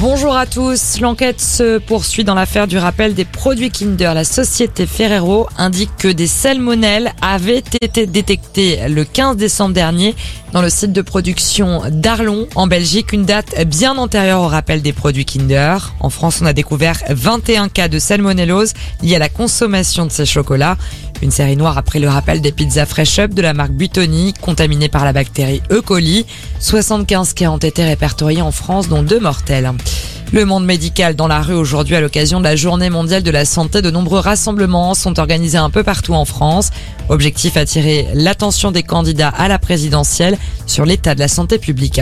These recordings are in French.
Bonjour à tous. L'enquête se poursuit dans l'affaire du rappel des produits Kinder. La société Ferrero indique que des salmonelles avaient été détectées le 15 décembre dernier dans le site de production d'Arlon en Belgique, une date bien antérieure au rappel des produits Kinder. En France, on a découvert 21 cas de salmonellose liés à la consommation de ces chocolats. Une série noire après le rappel des pizzas Fresh Up de la marque Butoni, contaminée par la bactérie E. coli. 75 cas ont été répertoriés en France, dont deux mortels. Le monde médical dans la rue aujourd'hui à l'occasion de la journée mondiale de la santé. De nombreux rassemblements sont organisés un peu partout en France. Objectif attirer l'attention des candidats à la présidentielle sur l'état de la santé publique.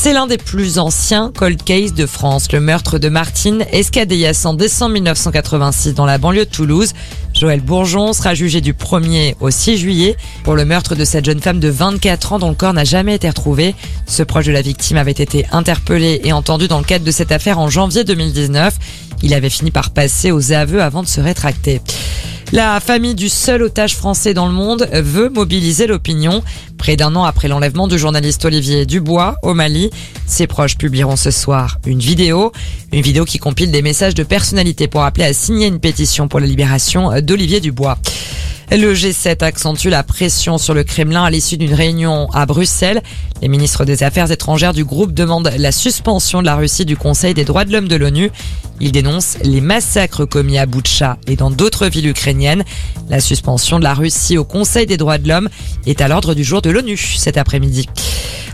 C'est l'un des plus anciens cold case de France, le meurtre de Martine Escadéas en décembre 1986 dans la banlieue de Toulouse. Joël Bourgeon sera jugé du 1er au 6 juillet pour le meurtre de cette jeune femme de 24 ans dont le corps n'a jamais été retrouvé. Ce proche de la victime avait été interpellé et entendu dans le cadre de cette affaire en janvier 2019. Il avait fini par passer aux aveux avant de se rétracter. La famille du seul otage français dans le monde veut mobiliser l'opinion. Près d'un an après l'enlèvement du journaliste Olivier Dubois au Mali, ses proches publieront ce soir une vidéo, une vidéo qui compile des messages de personnalité pour appeler à signer une pétition pour la libération d'Olivier Dubois. Le G7 accentue la pression sur le Kremlin à l'issue d'une réunion à Bruxelles. Les ministres des Affaires étrangères du groupe demandent la suspension de la Russie du Conseil des droits de l'homme de l'ONU. Ils dénoncent les massacres commis à Boutcha et dans d'autres villes ukrainiennes. La suspension de la Russie au Conseil des droits de l'homme est à l'ordre du jour de l'ONU cet après-midi.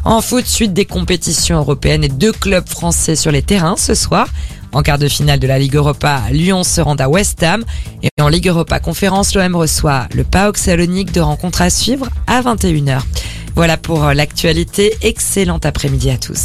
En foot, suite des compétitions européennes et deux clubs français sur les terrains ce soir. En quart de finale de la Ligue Europa, Lyon se rend à West Ham. Et en Ligue Europa Conférence, l'OM reçoit le PAOK Salonique de rencontre à suivre à 21h. Voilà pour l'actualité. Excellent après-midi à tous.